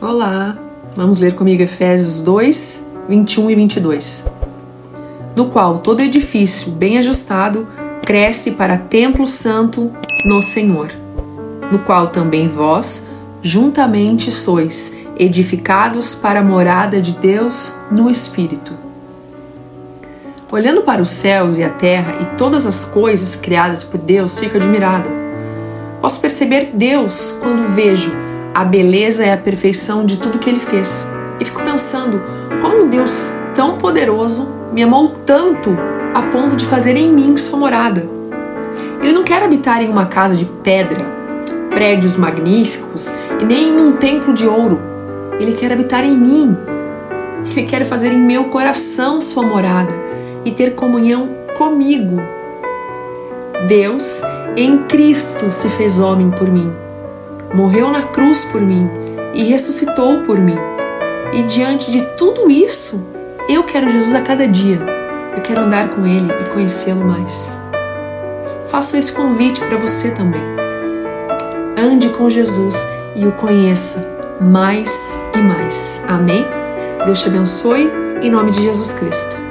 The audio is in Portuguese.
Olá, vamos ler comigo Efésios 2, 21 e 22. Do qual todo edifício bem ajustado cresce para templo santo no Senhor, no qual também vós juntamente sois edificados para a morada de Deus no Espírito. Olhando para os céus e a terra e todas as coisas criadas por Deus, fico admirada. Posso perceber Deus quando vejo a beleza é a perfeição de tudo que ele fez. E fico pensando como um Deus tão poderoso me amou tanto a ponto de fazer em mim sua morada. Ele não quer habitar em uma casa de pedra, prédios magníficos e nem em um templo de ouro. Ele quer habitar em mim. Ele quer fazer em meu coração sua morada e ter comunhão comigo. Deus, em Cristo, se fez homem por mim morreu na cruz por mim e ressuscitou por mim. E diante de tudo isso, eu quero Jesus a cada dia. Eu quero andar com Ele e conhecê-lo mais. Faço esse convite para você também. Ande com Jesus e o conheça mais e mais. Amém? Deus te abençoe em nome de Jesus Cristo.